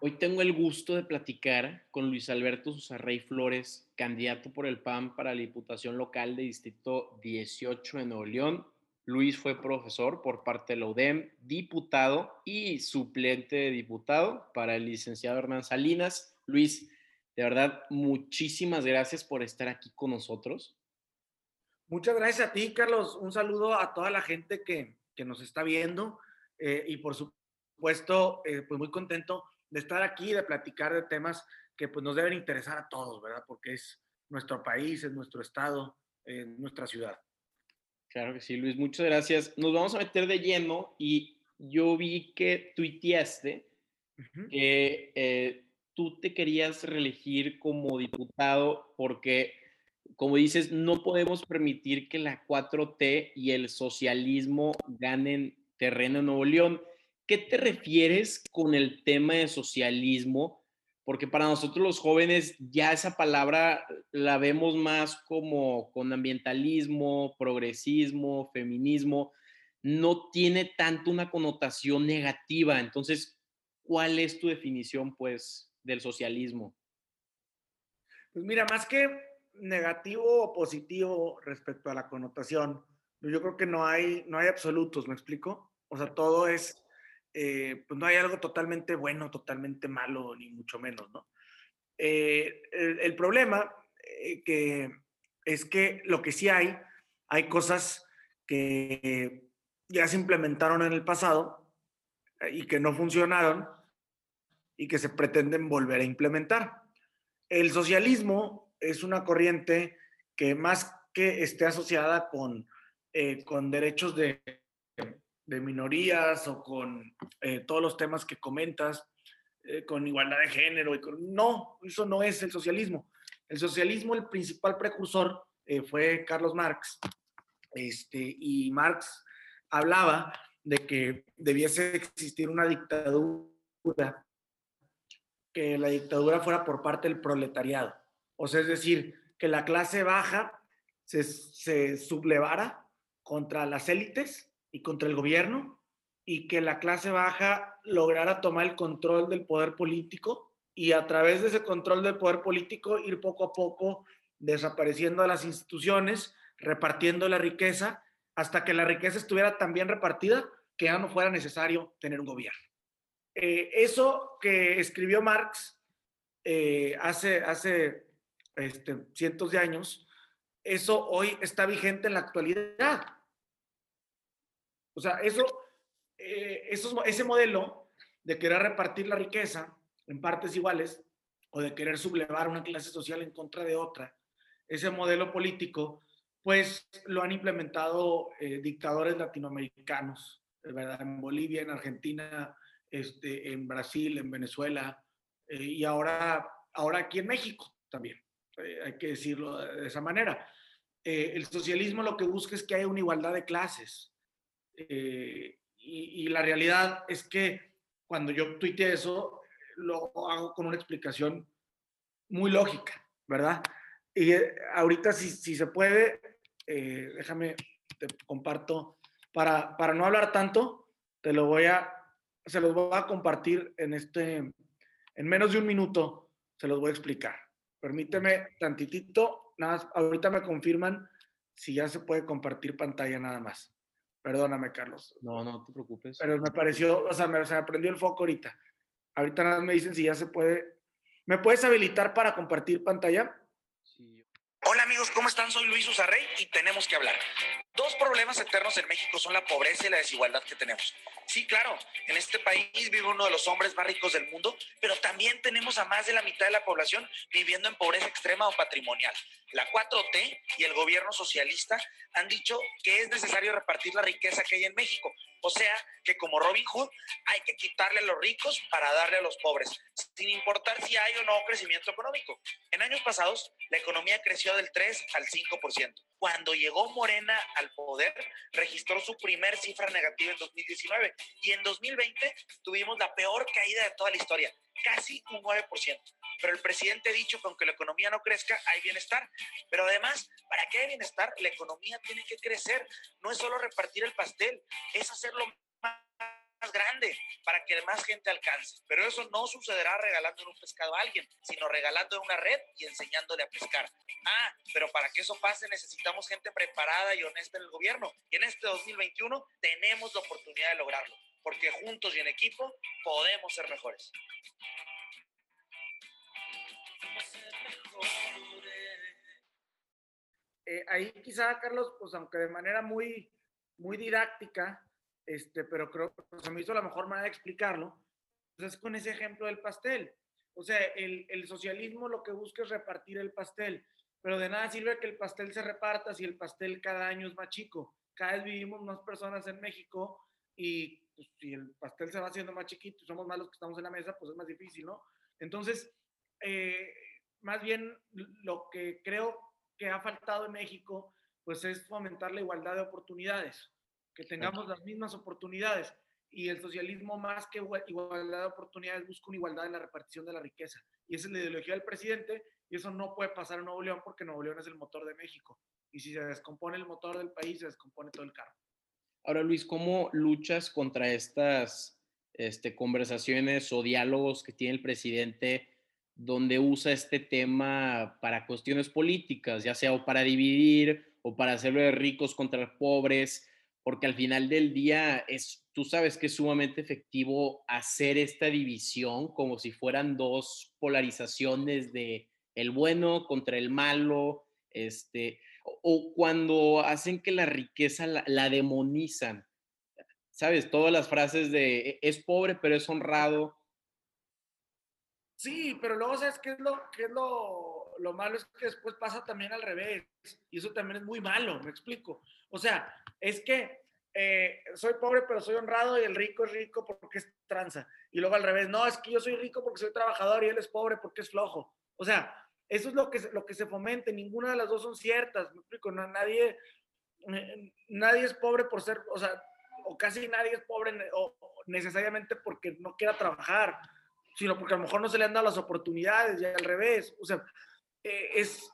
Hoy tengo el gusto de platicar con Luis Alberto Susarrey Flores, candidato por el PAN para la Diputación Local de Distrito 18 de Nuevo León. Luis fue profesor por parte de la UDEM, diputado y suplente de diputado para el licenciado Hernán Salinas. Luis, de verdad, muchísimas gracias por estar aquí con nosotros. Muchas gracias a ti, Carlos. Un saludo a toda la gente que, que nos está viendo eh, y por supuesto, eh, pues muy contento de estar aquí, de platicar de temas que pues nos deben interesar a todos, ¿verdad? Porque es nuestro país, es nuestro estado, es nuestra ciudad. Claro que sí, Luis, muchas gracias. Nos vamos a meter de lleno y yo vi que tuiteaste que eh, tú te querías reelegir como diputado porque, como dices, no podemos permitir que la 4T y el socialismo ganen terreno en Nuevo León. ¿Qué te refieres con el tema de socialismo? Porque para nosotros los jóvenes ya esa palabra la vemos más como con ambientalismo, progresismo, feminismo, no tiene tanto una connotación negativa. Entonces, ¿cuál es tu definición, pues, del socialismo? Pues mira, más que negativo o positivo respecto a la connotación, yo creo que no hay, no hay absolutos, ¿me explico? O sea, todo es eh, pues no hay algo totalmente bueno, totalmente malo, ni mucho menos, ¿no? Eh, el, problema eh, que es que lo que sí hay, hay cosas que ya se implementaron en el pasado y que no funcionaron y que se pretenden volver a implementar. El socialismo es una corriente que más que esté asociada con, con derechos de, de minorías o con eh, todos los temas que comentas, eh, con igualdad de género. Y No, eso no es el socialismo. El socialismo, el principal precursor eh, fue Carlos Marx. Este, y Marx hablaba de que debiese existir una dictadura, que la dictadura fuera por parte del proletariado. O sea, es decir, que la clase baja se, se sublevara contra las élites y contra el gobierno y que la clase baja lograra tomar el control del poder político y a través de ese control del poder político ir poco a poco desapareciendo de las instituciones, repartiendo la riqueza hasta que la riqueza estuviera tan bien repartida que ya no fuera necesario tener un gobierno. Eh, eso que escribió Marx eh, hace, hace este, cientos de años, eso hoy está vigente en la actualidad. O sea, eso, eh, ese modelo de querer repartir la riqueza en partes iguales o de querer sublevar una clase social en contra de otra, ese modelo político, pues lo han implementado eh, dictadores latinoamericanos, ¿verdad? En Bolivia, en Argentina, este, en Brasil, en Venezuela eh, y ahora, ahora aquí en México también, hay que decirlo de, esa manera. el socialismo lo que busca es que haya una igualdad de clases, eh, y, la realidad es que cuando yo tuiteé eso, lo hago con una explicación muy lógica, ¿verdad? Y eh, ahorita, si, si se puede, eh, déjame, te comparto, para, para no hablar tanto, te lo voy a, se los voy a compartir en este, en menos de un minuto, se los voy a explicar. Permíteme tantitito, nada ahorita me confirman si ya se puede compartir pantalla nada más. Perdóname, Carlos. No, no te preocupes. Pero me pareció, o sea, me, se me prendió el foco ahorita. Ahorita nada me dicen si ya se puede. ¿Me puedes habilitar para compartir pantalla? Amigos, ¿cómo están? Soy Luis Usarrey y tenemos que hablar. Dos problemas eternos en México son la pobreza y la desigualdad que tenemos. Sí, claro, en este país vive uno de los hombres más ricos del mundo, pero también tenemos a más de la mitad de la población viviendo en pobreza extrema o patrimonial. La 4T y el gobierno socialista han dicho que es necesario repartir la riqueza que hay en México. O sea, que como Robin Hood hay que quitarle a los ricos para darle a los pobres, sin importar si hay o no crecimiento económico. En años pasados, la economía creció del 3 al 5%. Cuando llegó Morena al poder, registró su primer cifra negativa en 2019 y en 2020 tuvimos la peor caída de toda la historia, casi un 9%. Pero el presidente ha dicho que aunque la economía no crezca, hay bienestar. Pero además, para que haya bienestar, la economía tiene que crecer. No es solo repartir el pastel, es hacerlo más grande para que más gente alcance. Pero eso no sucederá regalando un pescado a alguien, sino regalando una red y enseñándole a pescar. Ah, pero para que eso pase necesitamos gente preparada y honesta en el gobierno. Y en este 2021 tenemos la oportunidad de lograrlo, porque juntos y en equipo podemos ser mejores. Eh, ahí quizá, Carlos, pues aunque de manera muy, muy didáctica, este, pero creo que se me hizo la mejor manera de explicarlo, pues es con ese ejemplo del pastel. O sea, el, el, socialismo lo que busca es repartir el pastel, pero de nada sirve que el pastel se reparta si el pastel cada año es más chico. Cada vez vivimos más personas en México y pues, si el pastel se va haciendo más chiquito y somos más los que estamos en la mesa, pues es más difícil, ¿no? Entonces, eh, más bien lo que creo que ha faltado en México, pues es fomentar la igualdad de oportunidades, que tengamos las mismas oportunidades. Y el socialismo, más que igualdad de oportunidades, busca una igualdad en la repartición de la riqueza. Y esa es la ideología del presidente, y eso no puede pasar en Nuevo León porque Nuevo León es el motor de México. Y si se descompone el motor del país, se descompone todo el carro. Ahora, Luis, ¿cómo luchas contra estas este, conversaciones o diálogos que tiene el presidente donde usa este tema para cuestiones políticas, ya sea o para dividir o para hacerlo de ricos contra pobres, porque al final del día es, tú sabes que es sumamente efectivo hacer esta división como si fueran dos polarizaciones de el bueno contra el malo, este, o, cuando hacen que la riqueza la, demonizan, ¿sabes? Todas las frases de e, es pobre pero es honrado, Sí, pero luego, ¿sabes qué es lo, qué es lo, lo malo? Es que después pasa también al revés. Y eso también es muy malo, me explico. O sea, es que eh, soy pobre pero soy honrado y el rico es rico porque es tranza. Y luego al revés, no, es que yo soy rico porque soy trabajador y él es pobre porque es flojo. O sea, eso es lo que, lo que se fomente. Ninguna de las dos son ciertas, me explico. No, nadie, eh, nadie es pobre por ser, o sea, o casi nadie es pobre necesariamente porque no quiera trabajar sino porque a lo mejor no se le han dado las oportunidades y al revés. O sea, eh, es,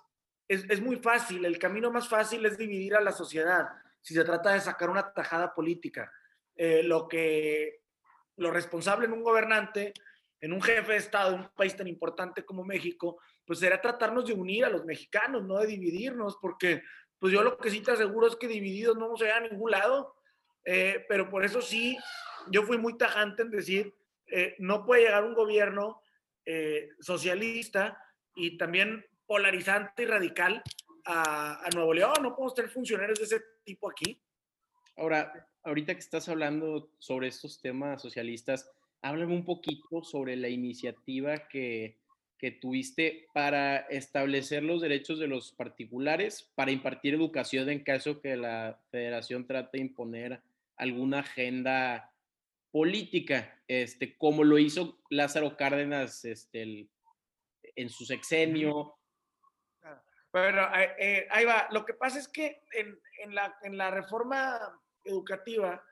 es, es, muy fácil, el camino más fácil es dividir a la sociedad si se trata de sacar una tajada política. Eh, lo que lo responsable en un gobernante, en un jefe de Estado, en un país tan importante como México, pues será tratarnos de unir a los mexicanos, no de dividirnos, porque pues yo lo que sí te aseguro es que divididos no vamos a llegar a ningún lado, eh, pero por eso sí, yo fui muy tajante en decir eh, no puede llegar un gobierno eh, socialista y también polarizante y radical a, Nuevo León. No podemos tener funcionarios de ese tipo aquí. Ahora, ahorita que estás hablando sobre estos temas socialistas, háblame un poquito sobre la iniciativa que, que tuviste para establecer los derechos de los particulares, para impartir educación en caso que la federación trate de imponer alguna agenda política, este, como lo hizo Lázaro Cárdenas este, en su sexenio. Pero eh, eh, ahí va, lo que pasa es que en, en, la, en la reforma educativa,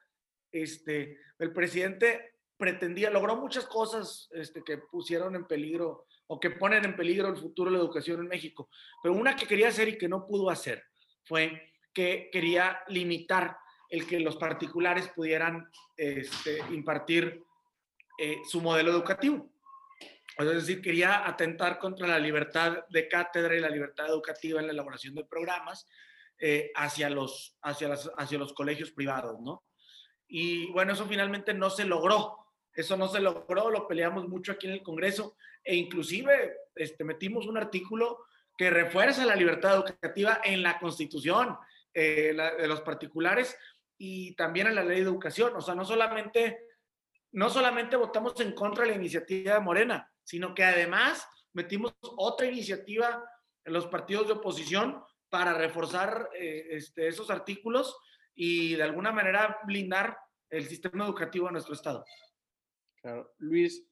este, el presidente pretendía, logró muchas cosas este, que pusieron en peligro o que ponen en peligro el futuro de la educación en México, pero una que quería hacer y que no pudo hacer fue que quería limitar el que los particulares pudieran este, impartir eh, su modelo educativo. Es decir, quería atentar contra la libertad de cátedra y la libertad educativa en la elaboración de programas eh, hacia, los, hacia, hacia los colegios privados, ¿no? Y bueno, eso finalmente no se logró. Eso no se logró, lo peleamos mucho aquí en el Congreso e inclusive este, metimos un artículo que refuerza la libertad educativa en la Constitución eh, de los particulares y también en la ley de educación. O sea, no solamente, no solamente votamos en contra de la iniciativa de Morena, sino que además metimos otra iniciativa en los partidos de oposición para reforzar eh, este, esos artículos y de alguna manera blindar el sistema educativo de nuestro estado. Claro, Luis,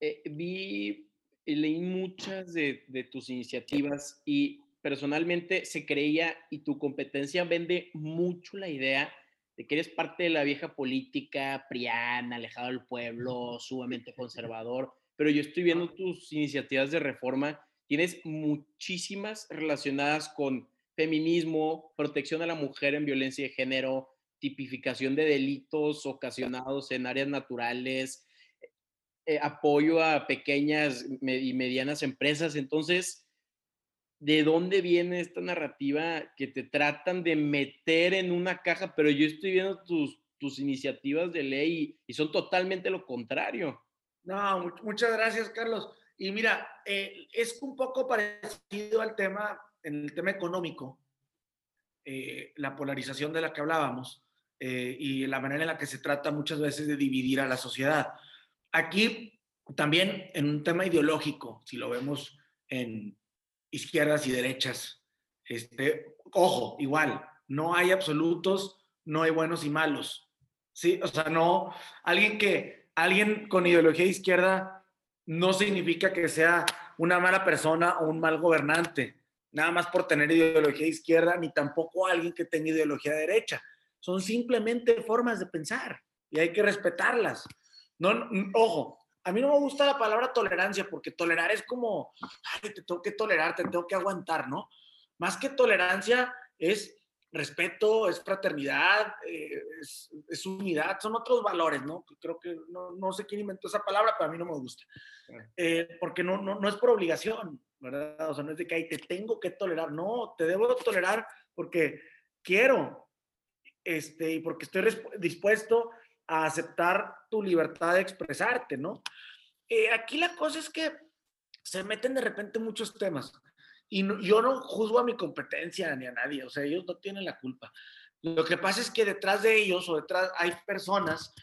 eh, vi y leí muchas de, de tus iniciativas y personalmente se creía y tu competencia vende mucho la idea de que eres parte de la vieja política priana, alejado del pueblo, sumamente conservador, pero yo estoy viendo tus iniciativas de reforma, tienes muchísimas relacionadas con feminismo, protección a la mujer en violencia de género, tipificación de delitos ocasionados en áreas naturales, eh, apoyo a pequeñas y medianas empresas. Entonces, ¿de dónde viene esta narrativa que te tratan de meter en una caja? Pero yo estoy viendo tus, tus iniciativas de ley y, son totalmente lo contrario. No, muchas gracias, Carlos. Y mira, eh, es un poco parecido al tema, en el tema económico, eh, la polarización de la que hablábamos y la manera en la que se trata muchas veces de dividir a la sociedad. Aquí también en un tema ideológico, si lo vemos en izquierdas y derechas, este, ojo, igual, no hay absolutos, no hay buenos y malos. Sí, o sea, no, alguien que, alguien con ideología de izquierda no significa que sea una mala persona o un mal gobernante, nada más por tener ideología de izquierda, ni tampoco alguien que tenga ideología de derecha. Son simplemente formas de pensar y hay que respetarlas. No, ojo, a mí no me gusta la palabra tolerancia porque tolerar es como, ay, te tengo que tolerar, te tengo que aguantar, ¿no? Más que tolerancia es respeto, es fraternidad, eh, es, unidad, son otros valores, ¿no? Creo que no, sé quién inventó esa palabra, pero a mí no me gusta. Eh, porque no, no, no es por obligación, ¿verdad? O sea, no es de que ahí te tengo que tolerar, no, te debo tolerar porque quiero, este, y porque estoy dispuesto a aceptar tu libertad de expresarte, ¿no? Eh, aquí la cosa es que se meten de repente muchos temas y yo no juzgo a mi competencia ni a nadie, o sea, ellos no tienen la culpa. Lo que pasa es que detrás de ellos o detrás hay personas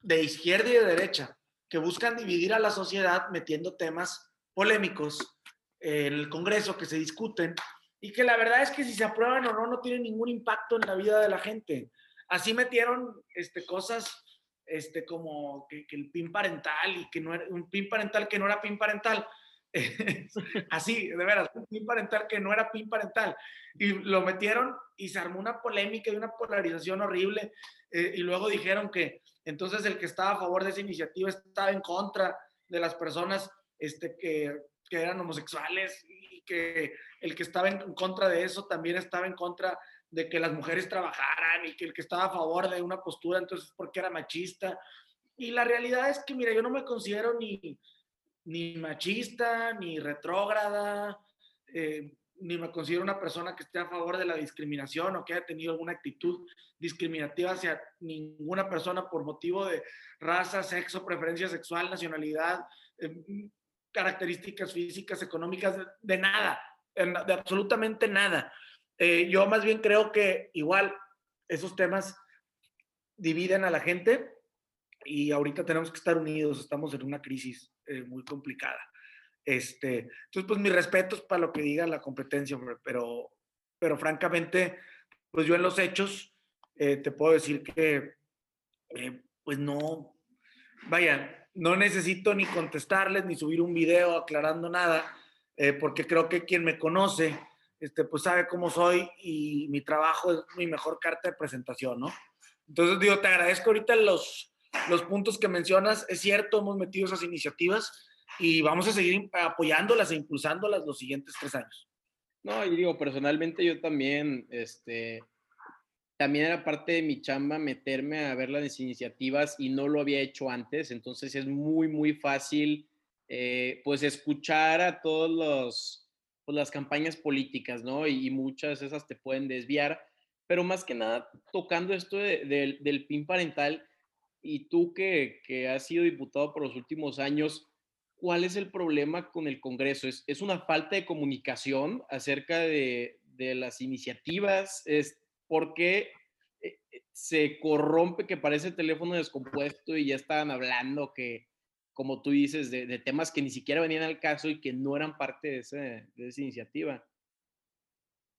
de izquierda y de derecha que buscan dividir a la sociedad metiendo temas polémicos en el Congreso que se discuten y que la verdad es que si se aprueban o no no tienen ningún impacto en la vida de la gente así metieron este, cosas este, como que, el PIN parental y que no era un PIN parental que no era PIN parental. así, de veras, un PIN parental que no era PIN parental. Y lo metieron y se armó una polémica y una polarización horrible. Eh, y luego dijeron que entonces el que estaba a favor de esa iniciativa estaba en contra de las personas este, que, que eran homosexuales y que el que estaba en contra de eso también estaba en contra de que las mujeres trabajaran y que el que estaba a favor de una postura, entonces, porque era machista. Y la realidad es que, mira, yo no me considero ni, ni machista, ni retrógrada, eh, ni me considero una persona que esté a favor de la discriminación o que haya tenido alguna actitud discriminativa hacia ninguna persona por motivo de raza, sexo, preferencia sexual, nacionalidad, eh, características físicas, económicas, de, nada, de absolutamente nada. Eh, yo más bien creo que igual esos temas dividen a la gente y ahorita tenemos que estar unidos, estamos en una crisis eh, muy complicada. Este, entonces, pues mis respetos para lo que diga la competencia, pero, pero francamente, pues yo en los hechos eh, te puedo decir que, pues no, vaya, no necesito ni contestarles ni subir un video aclarando nada, porque creo que quien me conoce este, pues sabe cómo soy y mi trabajo es mi mejor carta de presentación, ¿no? Entonces, digo, te agradezco ahorita los, los puntos que mencionas. Es cierto, hemos metido esas iniciativas y vamos a seguir apoyándolas e impulsándolas los siguientes tres años. No, y digo, personalmente yo también, este, también era parte de mi chamba meterme a ver las iniciativas y no lo había hecho antes, entonces es muy, muy fácil, eh, pues, escuchar a todos los pues, las campañas políticas, ¿no? Y, muchas de esas te pueden desviar, pero más que nada tocando esto del PIN parental, y tú que, que, has sido diputado por los últimos años, ¿cuál es el problema con el Congreso? ¿Es, una falta de comunicación acerca de, de las iniciativas? ¿Es porque eh, eh, se corrompe que parece teléfono descompuesto y ya estaban hablando que como tú dices, de, temas que ni siquiera venían al caso y que no eran parte de, de esa iniciativa.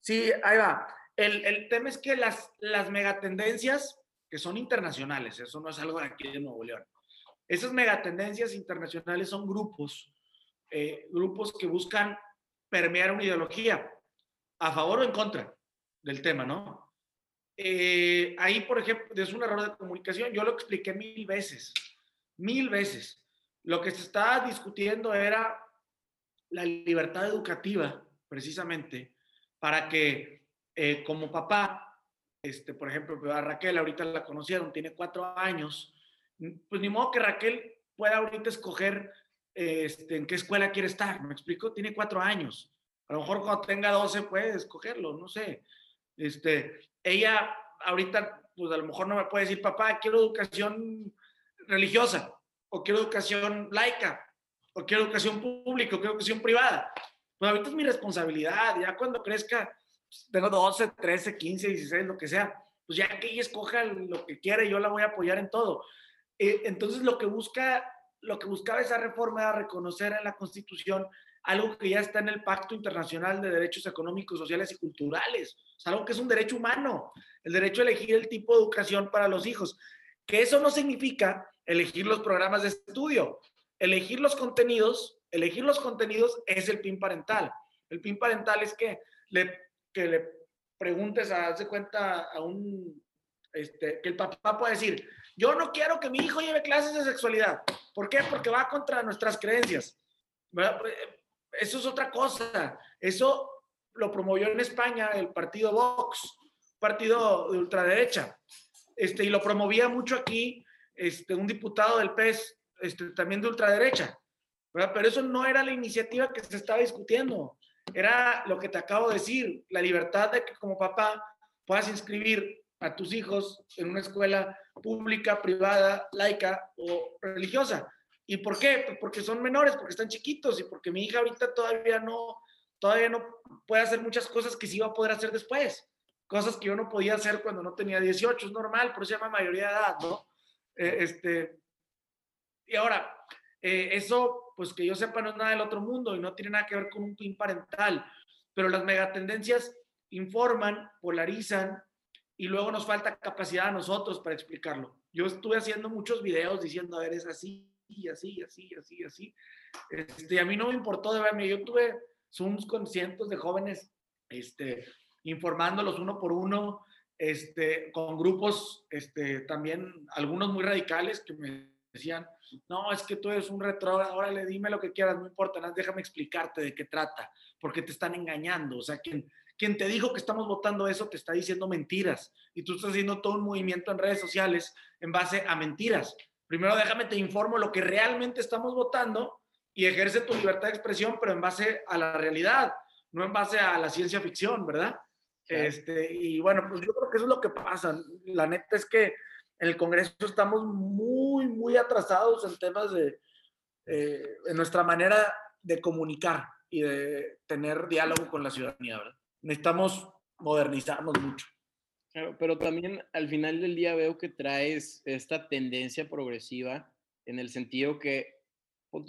Sí, ahí va. El, el, tema es que las, las megatendencias, que son internacionales, eso no es algo de aquí de Nuevo León, esas megatendencias internacionales son grupos, eh, grupos que buscan permear una ideología, a favor o en contra del tema, ¿no? Eh, ahí, por ejemplo, es un error de comunicación, yo lo expliqué mil veces, mil veces. Lo que se estaba discutiendo era la libertad educativa, precisamente, para que eh, como papá este, por ejemplo, a Raquel ahorita la conocieron, tiene cuatro años, pues ni modo que Raquel pueda ahorita escoger este, en qué escuela quiere estar, ¿me explico? Tiene cuatro años. A lo mejor cuando tenga 12 puede escogerlo, no sé. Este, ella ahorita, pues a lo mejor no me puede decir, papá, quiero educación religiosa, o quiero educación laica, o quiero educación pública, o quiero educación privada. Pues ahorita es mi responsabilidad, ya cuando crezca, pues, tengo 12, 13, 15, 16, lo que sea, pues ya que ella escoja lo que quiera, yo la voy a apoyar en todo. Eh, entonces lo que busca, lo que buscaba esa reforma era reconocer en la Constitución algo que ya está en el Pacto Internacional de Derechos Económicos, Sociales y Culturales, o algo que es un derecho humano, el derecho a elegir el tipo de educación para los hijos, que eso no significa elegir los programas de estudio, elegir los contenidos, elegir los contenidos es el PIN parental. El PIN parental es que le, que le preguntes, a, hace cuenta a un, este, que el papá pueda decir, yo no quiero que mi hijo lleve clases de sexualidad. ¿Por qué? Porque va contra nuestras creencias. Eso es otra cosa. Eso lo promovió en España el partido Vox, partido de ultraderecha. Este, y lo promovía mucho aquí este, un diputado del PES, este, también de ultraderecha. Pero eso no era la iniciativa que se estaba discutiendo. Era lo que te acabo de decir, la libertad de que como papá puedas inscribir a tus hijos en una escuela pública, privada, laica o religiosa. ¿Y por qué? Pues porque son menores, porque están chiquitos y porque mi hija ahorita todavía no, todavía no puede hacer muchas cosas que sí va a poder hacer después. Cosas que yo no podía hacer cuando no tenía 18, es normal, por eso se llama mayoría de edad, ¿no? Eh, este, y ahora, eh, eso, pues que yo sepa, no es nada del otro mundo y no tiene nada que ver con un PIN parental, pero las megatendencias informan, polarizan y luego nos falta capacidad a nosotros para explicarlo. Yo estuve haciendo muchos videos diciendo, a ver, es así, y así, así, así, así. Este, a mí no me importó de verme, yo tuve Zooms con cientos de jóvenes, este, informándolos uno por uno, este, con grupos, este, también algunos muy radicales que me decían, no, es que tú eres un retrógrado, órale, dime lo que quieras, no importa, nada, déjame explicarte de qué trata, porque te están engañando, o sea, quien, quien te dijo que estamos votando eso te está diciendo mentiras, y tú estás haciendo todo un movimiento en redes sociales en base a mentiras, Primero déjame te informo lo que realmente estamos votando y ejerce tu libertad de expresión, pero en base a la realidad, no en base a la ciencia ficción, ¿verdad? Este, y bueno, pues yo creo que eso es lo que pasa. La neta es que en el Congreso estamos muy, muy atrasados en temas de eh, en nuestra manera de comunicar y de tener diálogo con la ciudadanía, ¿verdad? Necesitamos modernizarnos mucho. Claro, pero también al final del día veo que traes esta tendencia progresiva en el sentido que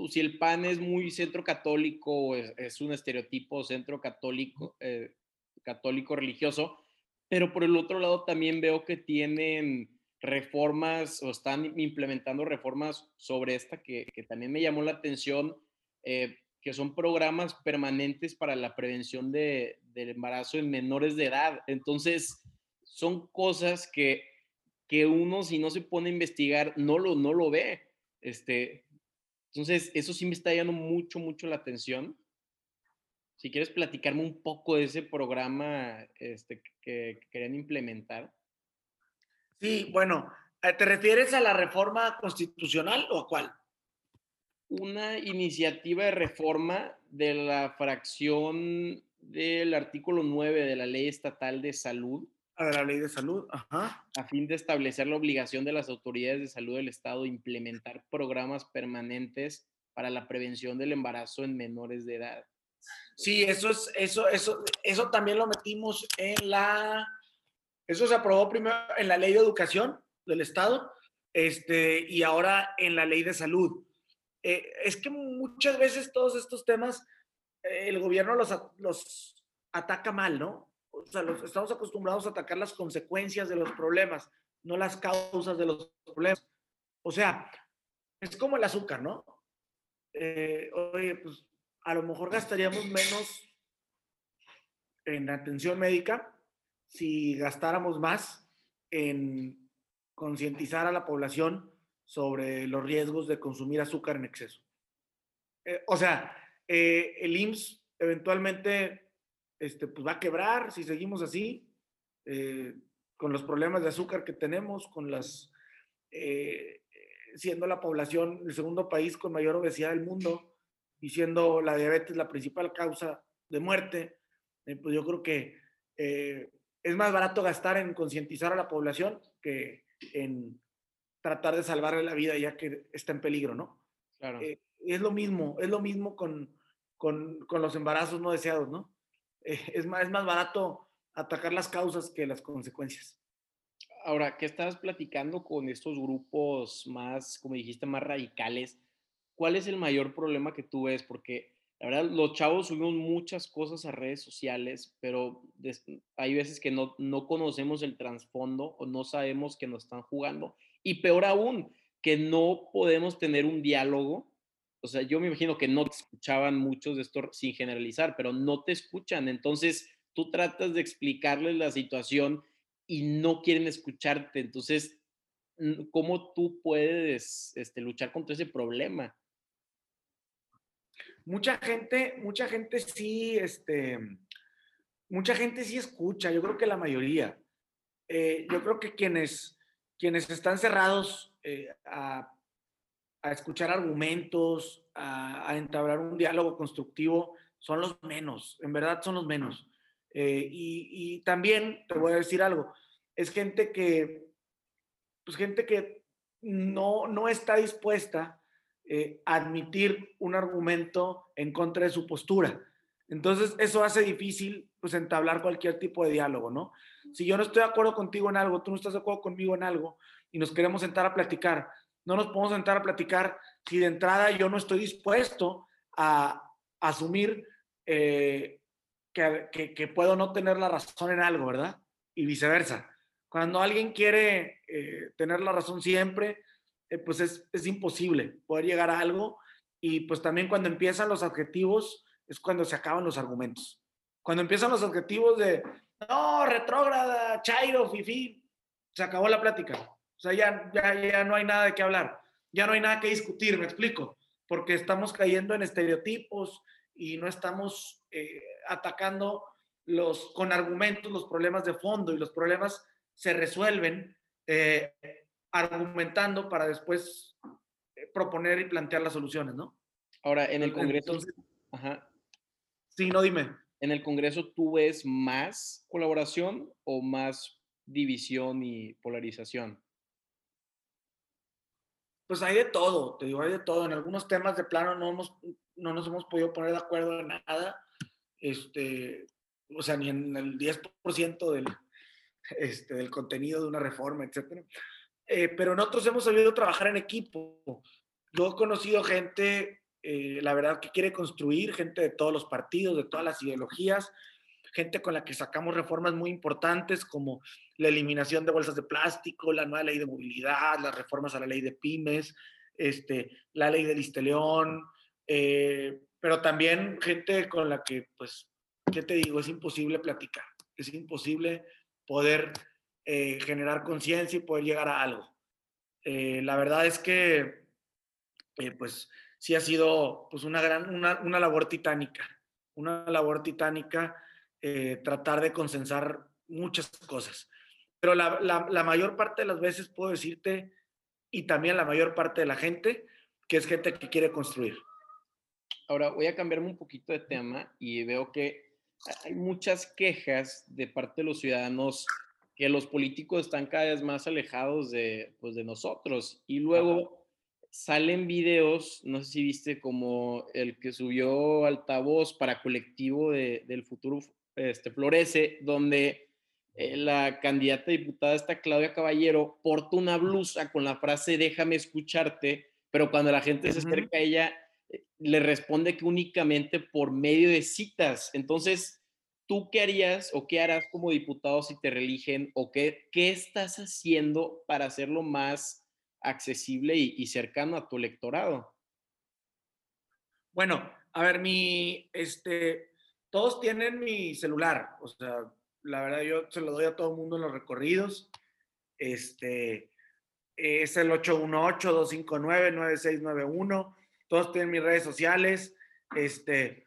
si el PAN es muy centro católico, es, un estereotipo centro católico, eh, católico religioso, pero por el otro lado también veo que tienen reformas o están implementando reformas sobre esta que, también me llamó la atención, eh, que son programas permanentes para la prevención de, del embarazo en menores de edad. Entonces, son cosas que, que uno si no se pone a investigar no lo, no lo ve. Este, entonces, eso sí me está llamando mucho, mucho la atención. Si quieres platicarme un poco de ese programa este, que, querían implementar. Sí, bueno, eh, ¿te refieres a la reforma constitucional o a cuál? Una iniciativa de reforma de la fracción del artículo 9 de la Ley Estatal de Salud a la ley de salud, ajá. A fin de establecer la obligación de las autoridades de salud del Estado de implementar programas permanentes para la prevención del embarazo en menores de edad. Sí, eso es, eso, eso, eso también lo metimos en la, eso se aprobó primero en la ley de educación del Estado, este, y ahora en la ley de salud. Eh, es que muchas veces todos estos temas, eh, el gobierno los, los ataca mal, ¿no? o sea, estamos acostumbrados a atacar las consecuencias de los problemas, no las causas de los problemas. O sea, es como el azúcar, ¿no? Eh, oye, pues a lo mejor gastaríamos menos en atención médica si gastáramos más en concientizar a la población sobre los riesgos de consumir azúcar en exceso. Eh, o sea, eh, el IMSS eventualmente este, pues va a quebrar si seguimos así. Eh, con los problemas de azúcar que tenemos, con las, siendo la población el segundo país con mayor obesidad del mundo y siendo la diabetes la principal causa de muerte, eh, pues yo creo que eh, es más barato gastar en concientizar a la población que en tratar de salvarle la vida ya que está en peligro, ¿no? Claro. es lo mismo, es lo mismo con, con, con los embarazos no deseados, ¿no? es, más, es más barato atacar las causas que las consecuencias. Ahora, ¿qué estás platicando con estos grupos más, como dijiste, más radicales? ¿Cuál es el mayor problema que tú ves? Porque la verdad, los chavos subimos muchas cosas a redes sociales, pero hay veces que no, no conocemos el trasfondo o no sabemos que nos están jugando. Y peor aún, que no podemos tener un diálogo. O sea, yo me imagino que no te escuchaban muchos de esto sin generalizar, pero no te escuchan. Entonces, tú tratas de explicarles la situación y no quieren escucharte. Entonces, ¿cómo tú puedes este, luchar contra ese problema? Mucha gente, mucha gente sí, este, mucha gente sí escucha, yo creo que la mayoría. Eh, yo creo que quienes, quienes están cerrados eh, a, escuchar argumentos, a, a, entablar un diálogo constructivo, son los menos, en verdad son los menos. Eh, y, también te voy a decir algo, es gente que, pues gente que no, no está dispuesta eh, admitir un argumento en contra de su postura. Entonces, eso hace difícil, pues, entablar cualquier tipo de diálogo, ¿no? Si yo no estoy de acuerdo contigo en algo, tú no estás de acuerdo conmigo en algo, y nos queremos sentar a platicar, no nos podemos sentar a platicar si de entrada yo no estoy dispuesto a, asumir eh, que, puedo no tener la razón en algo, ¿verdad? Y viceversa. Cuando alguien quiere eh, tener la razón siempre, eh, pues es, es, imposible poder llegar a algo. Y pues también cuando empiezan los adjetivos es cuando se acaban los argumentos. Cuando empiezan los adjetivos de, no, retrógrada, chairo, fifi, se acabó la plática. O sea, ya, ya, ya no hay nada de qué hablar. Ya no hay nada que discutir, me explico. Porque estamos cayendo en estereotipos y no estamos eh, atacando los, con argumentos los problemas de fondo y los problemas se resuelven eh, argumentando para después eh, proponer y plantear las soluciones, ¿no? Ahora, en el Congreso... Sí, no, dime. ¿En el Congreso tú ves más colaboración o más división y polarización? Pues hay de todo, te digo, hay de todo. En algunos temas de plano no, hemos, no nos hemos podido poner de acuerdo en nada este, o sea, ni en el 10% del, este, del contenido de una reforma, etcétera. Eh, pero nosotros hemos sabido trabajar en equipo. Yo he conocido gente, eh, la verdad, que quiere construir, gente de todos los partidos, de todas las ideologías, gente con la que sacamos reformas muy importantes como la eliminación de bolsas de plástico, la nueva ley de movilidad, las reformas a la ley de pymes, este, la ley del Isteleón, eh, pero también gente con la que, pues, ¿qué te digo? Es imposible platicar, es imposible poder eh, generar conciencia y poder llegar a algo. Eh, la verdad es que, eh, pues, sí ha sido pues, una, gran, una, una labor titánica, una labor titánica tratar de consensar muchas cosas. Pero la, la, la mayor parte de las veces puedo decirte, y también la mayor parte de la gente, que es gente que quiere construir. Ahora voy a cambiarme un poquito de tema y veo que hay muchas quejas de parte de los ciudadanos que los políticos están cada vez más alejados de, pues, de nosotros. Y luego salen videos, no sé si viste como el que subió altavoz para colectivo de, del futuro este, Florece, donde eh, la candidata diputada está Claudia Caballero, porta una blusa con la frase déjame escucharte, pero cuando la gente se acerca a ella le responde que únicamente por medio de citas. Entonces, ¿tú qué harías o qué harás como diputado si te religen o qué, qué estás haciendo para hacerlo más accesible y, cercano a tu electorado? Bueno, a ver, mi, este, todos tienen mi celular, o sea, la verdad yo se lo doy a todo el mundo en los recorridos. Este, es el 818-259-9691 todos tienen mis redes sociales. Este,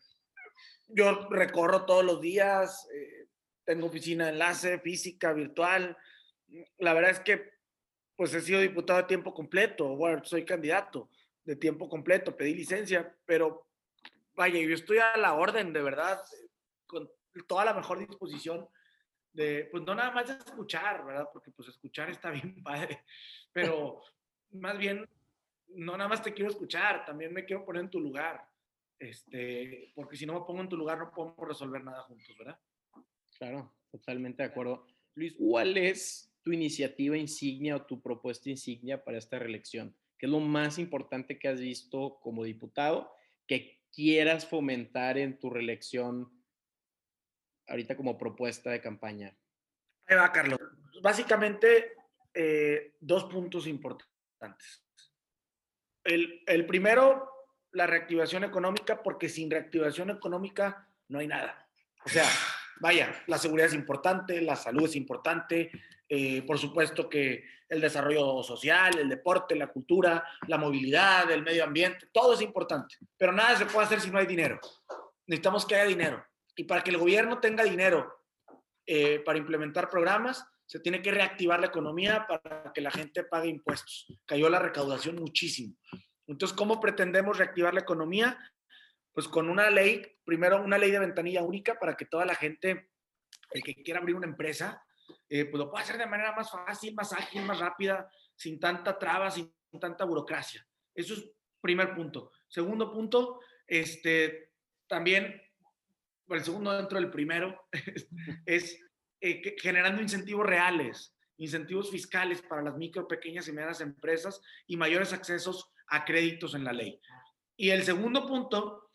yo recorro todos los días, eh, tengo oficina de enlace, física, virtual, la verdad es que pues he sido diputado de tiempo completo, bueno, soy candidato de tiempo completo, pedí licencia, pero vaya, yo estoy a la orden, de verdad, con toda la mejor disposición de, pues no nada más de escuchar, ¿verdad? Porque pues escuchar está bien padre, pero más bien, no nada más te quiero escuchar, también me quiero poner en tu lugar, este, porque si no me pongo en tu lugar no podemos resolver nada juntos, ¿verdad? Claro, totalmente de acuerdo. Luis, ¿cuál es tu iniciativa insignia o tu propuesta insignia para esta reelección? ¿Qué es lo más importante que has visto como diputado que quieras fomentar en tu reelección ahorita como propuesta de campaña? Ahí va, Carlos. Básicamente, eh, dos puntos importantes. El, el primero, la reactivación económica, porque sin reactivación económica no hay nada. O sea, vaya, la seguridad es importante, la salud es importante, eh, por supuesto que el desarrollo social, el deporte, la cultura, la movilidad, el medio ambiente, todo es importante, pero nada se puede hacer si no hay dinero. Necesitamos que haya dinero. Y para que el gobierno tenga dinero eh, para implementar programas, se tiene que reactivar la economía para que la gente pague impuestos. Cayó la recaudación muchísimo. Entonces, ¿cómo pretendemos reactivar la economía? Pues con una ley, primero una ley de ventanilla única para que toda la gente, el que quiera abrir una empresa, eh, pues lo pueda hacer de manera más fácil, más ágil, más rápida, sin tanta traba, sin tanta burocracia. Eso es primer punto. Segundo punto, este, también, el segundo dentro del primero, es eh, generando incentivos reales, incentivos fiscales para las micro, pequeñas y medianas empresas y mayores accesos a créditos en la ley. Y el segundo punto,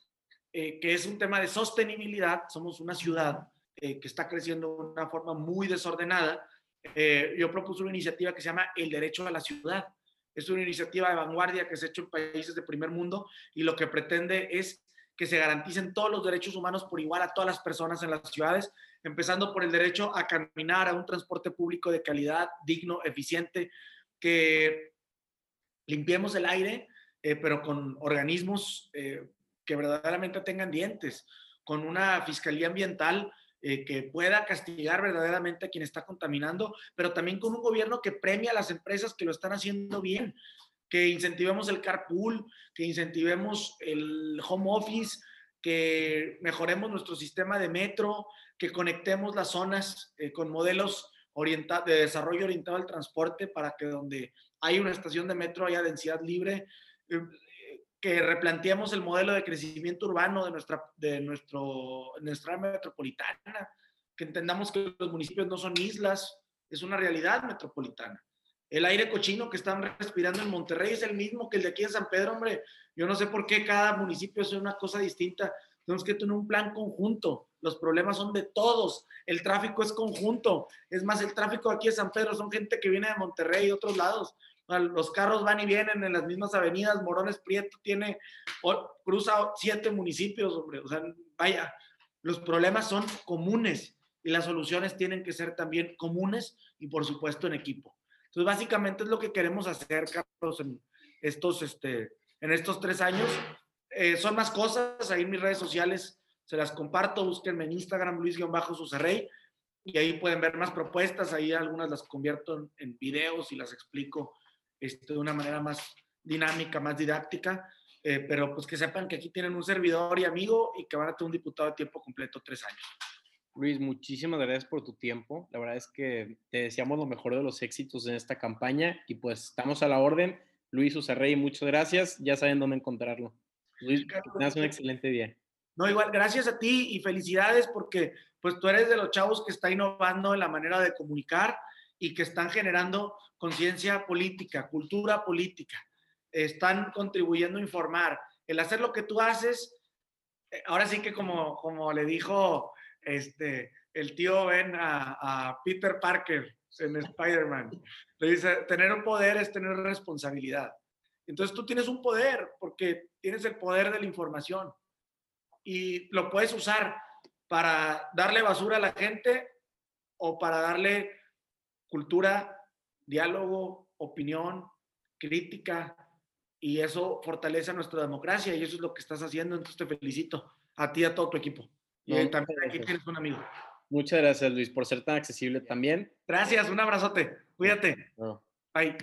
eh, que es un tema de sostenibilidad, somos una ciudad eh, que está creciendo de una forma muy desordenada, eh, yo propuse una iniciativa que se llama El Derecho a la Ciudad. Es una iniciativa de vanguardia que se ha hecho en países de primer mundo y lo que pretende es que se garanticen todos los derechos humanos por igual a todas las personas en las ciudades, empezando por el derecho a caminar a un transporte público de calidad, digno, eficiente, que limpiemos el aire, eh, pero con organismos que verdaderamente tengan dientes, con una fiscalía ambiental eh, que pueda castigar verdaderamente a quien está contaminando, pero también con un gobierno que premia a las empresas que lo están haciendo bien, que incentivemos el carpool, que incentivemos el home office, que mejoremos nuestro sistema de metro, que conectemos las zonas eh, con modelos de desarrollo orientado al transporte para que donde hay una estación de metro haya densidad libre. Eh, que replanteemos el modelo de crecimiento urbano de nuestra, de nuestro, nuestra metropolitana, que entendamos que los municipios no son islas, es una realidad metropolitana. El aire cochino que están respirando en Monterrey es el mismo que el de aquí en San Pedro, hombre. Yo no sé por qué cada municipio es una cosa distinta. Tenemos que tener un plan conjunto. Los problemas son de todos. El tráfico es conjunto. Es más, el tráfico aquí en San Pedro son gente que viene de Monterrey y otros lados los carros van y vienen en las mismas avenidas. Morones Prieto tiene, cruza siete municipios, hombre. O sea, vaya, los problemas son comunes y las soluciones tienen que ser también comunes y, por supuesto, en equipo. Entonces, básicamente es lo que queremos hacer, Carlos, en estos, este, en estos tres años. Eh, son más cosas, ahí mis redes sociales se las comparto, búsquenme en Instagram, Luis-Susarrey, y ahí pueden ver más propuestas, ahí algunas las convierto en, en videos y las explico este, de una manera más dinámica, más didáctica, eh, pero pues que sepan que aquí tienen un servidor y amigo y que van a tener un diputado de tiempo completo tres años. Luis, muchísimas gracias por tu tiempo. La verdad es que te deseamos lo mejor de los éxitos en esta campaña y pues estamos a la orden. Luis Usarrey, muchas gracias. Ya saben dónde encontrarlo. Luis, que tengas un excelente día. No, igual, gracias a ti y felicidades porque pues tú eres de los chavos que está innovando en la manera de comunicar y que están generando conciencia política, cultura política, están contribuyendo a informar. El hacer lo que tú haces, eh, ahora sí que como, como le dijo este, el tío Ben a, Peter Parker en Spider-Man, le dice, tener un poder es tener responsabilidad. Entonces tú tienes un poder porque tienes el poder de la información y lo puedes usar para darle basura a la gente o para darle cultura, diálogo, opinión, crítica, y eso fortalece nuestra democracia y eso es lo que estás haciendo, entonces te felicito a ti y a todo tu equipo. Y también aquí tienes un amigo. Muchas gracias, Luis, por ser tan accesible también. Gracias, un abrazote. Cuídate. Bye.